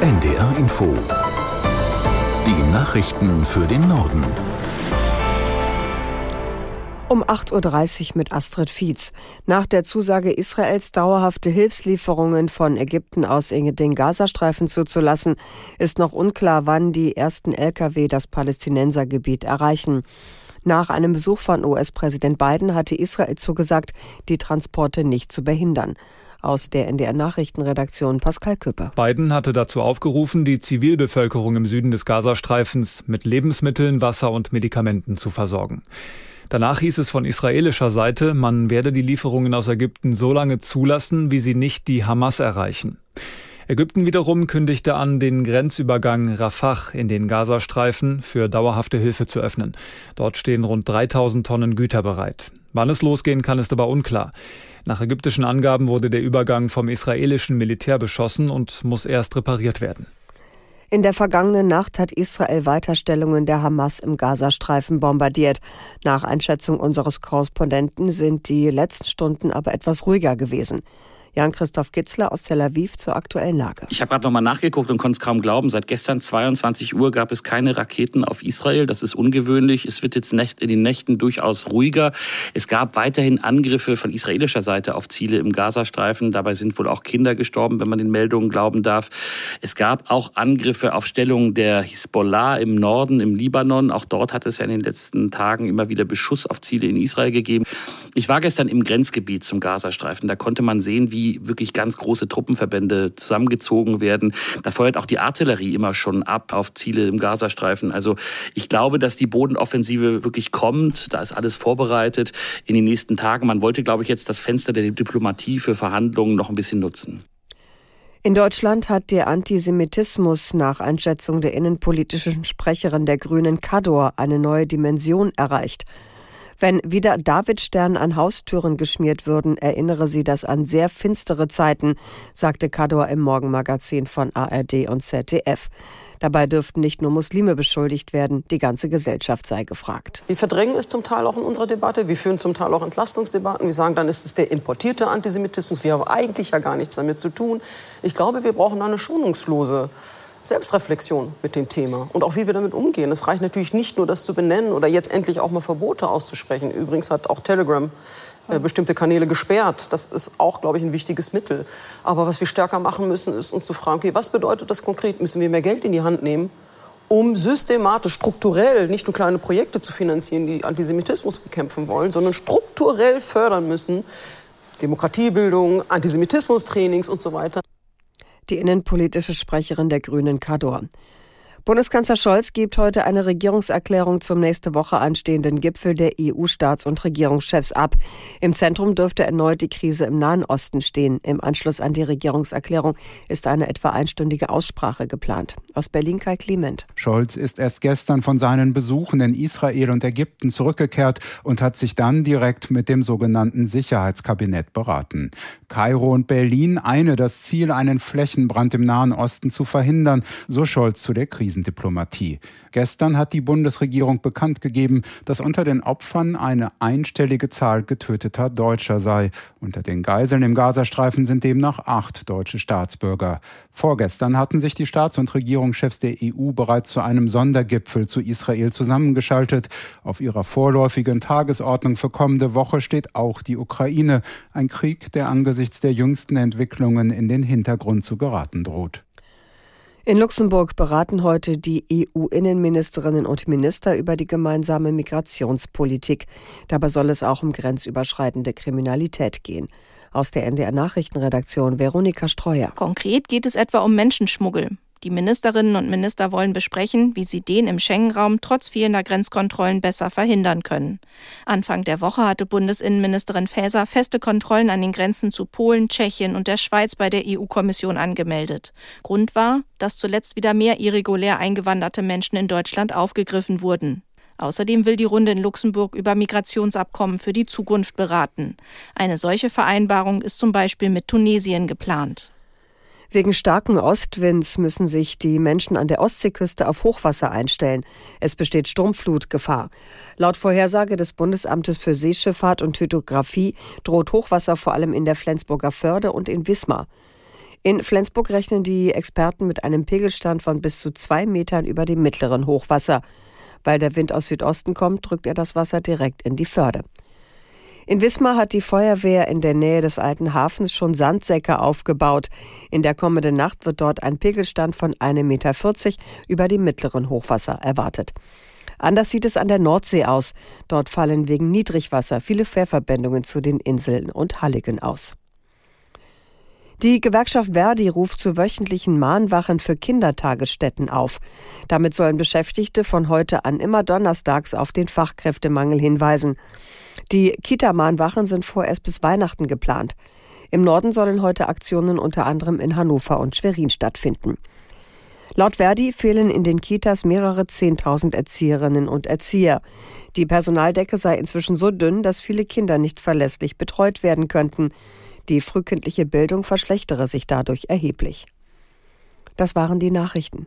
NDR Info. Die Nachrichten für den Norden. Um 8.30 Uhr mit Astrid Fietz. Nach der Zusage Israels, dauerhafte Hilfslieferungen von Ägypten aus in den Gazastreifen zuzulassen, ist noch unklar, wann die ersten Lkw das Palästinensergebiet erreichen. Nach einem Besuch von US-Präsident Biden hatte Israel zugesagt, die Transporte nicht zu behindern. Aus der NDR Nachrichtenredaktion Pascal Küpper. Biden hatte dazu aufgerufen, die Zivilbevölkerung im Süden des Gazastreifens mit Lebensmitteln, Wasser und Medikamenten zu versorgen. Danach hieß es von israelischer Seite, man werde die Lieferungen aus Ägypten so lange zulassen, wie sie nicht die Hamas erreichen. Ägypten wiederum kündigte an, den Grenzübergang Rafah in den Gazastreifen für dauerhafte Hilfe zu öffnen. Dort stehen rund 3000 Tonnen Güter bereit. Wann es losgehen kann, ist aber unklar. Nach ägyptischen Angaben wurde der Übergang vom israelischen Militär beschossen und muss erst repariert werden. In der vergangenen Nacht hat Israel Weiterstellungen der Hamas im Gazastreifen bombardiert. Nach Einschätzung unseres Korrespondenten sind die letzten Stunden aber etwas ruhiger gewesen. Jan-Christoph Gitzler aus Tel Aviv zur aktuellen Lage. Ich habe gerade nochmal nachgeguckt und konnte es kaum glauben. Seit gestern 22 Uhr gab es keine Raketen auf Israel. Das ist ungewöhnlich. Es wird jetzt in den Nächten durchaus ruhiger. Es gab weiterhin Angriffe von israelischer Seite auf Ziele im Gazastreifen. Dabei sind wohl auch Kinder gestorben, wenn man den Meldungen glauben darf. Es gab auch Angriffe auf Stellungen der Hisbollah im Norden, im Libanon. Auch dort hat es ja in den letzten Tagen immer wieder Beschuss auf Ziele in Israel gegeben. Ich war gestern im Grenzgebiet zum Gazastreifen. Da konnte man sehen, wie wirklich ganz große Truppenverbände zusammengezogen werden. Da feuert auch die Artillerie immer schon ab auf Ziele im Gazastreifen. Also ich glaube, dass die Bodenoffensive wirklich kommt. Da ist alles vorbereitet in den nächsten Tagen. Man wollte, glaube ich, jetzt das Fenster der Diplomatie für Verhandlungen noch ein bisschen nutzen. In Deutschland hat der Antisemitismus nach Einschätzung der innenpolitischen Sprecherin der Grünen Kador eine neue Dimension erreicht. Wenn wieder Davidstern an Haustüren geschmiert würden, erinnere sie das an sehr finstere Zeiten, sagte Kador im Morgenmagazin von ARD und ZDF. Dabei dürften nicht nur Muslime beschuldigt werden, die ganze Gesellschaft sei gefragt. Wir verdrängen es zum Teil auch in unserer Debatte. Wir führen zum Teil auch Entlastungsdebatten. Wir sagen, dann ist es der importierte Antisemitismus. Wir haben eigentlich ja gar nichts damit zu tun. Ich glaube, wir brauchen eine schonungslose Selbstreflexion mit dem Thema und auch wie wir damit umgehen. Es reicht natürlich nicht nur, das zu benennen oder jetzt endlich auch mal Verbote auszusprechen. Übrigens hat auch Telegram äh, bestimmte Kanäle gesperrt. Das ist auch, glaube ich, ein wichtiges Mittel. Aber was wir stärker machen müssen, ist uns zu fragen, okay, was bedeutet das konkret? Müssen wir mehr Geld in die Hand nehmen? um systematisch, strukturell nicht nur kleine Projekte zu finanzieren, die Antisemitismus bekämpfen wollen, sondern strukturell fördern müssen, Demokratiebildung, Antisemitismustrainings und so weiter die innenpolitische Sprecherin der Grünen Kador. Bundeskanzler Scholz gibt heute eine Regierungserklärung zum nächste Woche anstehenden Gipfel der EU-Staats- und Regierungschefs ab. Im Zentrum dürfte erneut die Krise im Nahen Osten stehen. Im Anschluss an die Regierungserklärung ist eine etwa einstündige Aussprache geplant. Aus Berlin Kai Clement. Scholz ist erst gestern von seinen Besuchen in Israel und Ägypten zurückgekehrt und hat sich dann direkt mit dem sogenannten Sicherheitskabinett beraten. Kairo und Berlin eine das Ziel, einen Flächenbrand im Nahen Osten zu verhindern, so Scholz zu der Krise. Krisendiplomatie. Gestern hat die Bundesregierung bekannt gegeben, dass unter den Opfern eine einstellige Zahl getöteter Deutscher sei. Unter den Geiseln im Gazastreifen sind demnach acht deutsche Staatsbürger. Vorgestern hatten sich die Staats- und Regierungschefs der EU bereits zu einem Sondergipfel zu Israel zusammengeschaltet. Auf ihrer vorläufigen Tagesordnung für kommende Woche steht auch die Ukraine, ein Krieg, der angesichts der jüngsten Entwicklungen in den Hintergrund zu geraten droht. In Luxemburg beraten heute die EU-Innenministerinnen und Minister über die gemeinsame Migrationspolitik. Dabei soll es auch um grenzüberschreitende Kriminalität gehen. Aus der NDR Nachrichtenredaktion Veronika Streuer. Konkret geht es etwa um Menschenschmuggel. Die Ministerinnen und Minister wollen besprechen, wie sie den im Schengen-Raum trotz fehlender Grenzkontrollen besser verhindern können. Anfang der Woche hatte Bundesinnenministerin Faeser feste Kontrollen an den Grenzen zu Polen, Tschechien und der Schweiz bei der EU-Kommission angemeldet. Grund war, dass zuletzt wieder mehr irregulär eingewanderte Menschen in Deutschland aufgegriffen wurden. Außerdem will die Runde in Luxemburg über Migrationsabkommen für die Zukunft beraten. Eine solche Vereinbarung ist zum Beispiel mit Tunesien geplant. Wegen starken Ostwinds müssen sich die Menschen an der Ostseeküste auf Hochwasser einstellen. Es besteht Sturmflutgefahr. Laut Vorhersage des Bundesamtes für Seeschifffahrt und Hydrographie droht Hochwasser vor allem in der Flensburger Förde und in Wismar. In Flensburg rechnen die Experten mit einem Pegelstand von bis zu zwei Metern über dem mittleren Hochwasser. Weil der Wind aus Südosten kommt, drückt er das Wasser direkt in die Förde. In Wismar hat die Feuerwehr in der Nähe des alten Hafens schon Sandsäcke aufgebaut. In der kommenden Nacht wird dort ein Pegelstand von 1,40 Meter über dem mittleren Hochwasser erwartet. Anders sieht es an der Nordsee aus. Dort fallen wegen Niedrigwasser viele Fährverbindungen zu den Inseln und Halligen aus. Die Gewerkschaft Verdi ruft zu wöchentlichen Mahnwachen für Kindertagesstätten auf. Damit sollen Beschäftigte von heute an immer donnerstags auf den Fachkräftemangel hinweisen. Die Kita-Mahnwachen sind vorerst bis Weihnachten geplant. Im Norden sollen heute Aktionen unter anderem in Hannover und Schwerin stattfinden. Laut Verdi fehlen in den Kitas mehrere Zehntausend Erzieherinnen und Erzieher. Die Personaldecke sei inzwischen so dünn, dass viele Kinder nicht verlässlich betreut werden könnten. Die frühkindliche Bildung verschlechtere sich dadurch erheblich. Das waren die Nachrichten.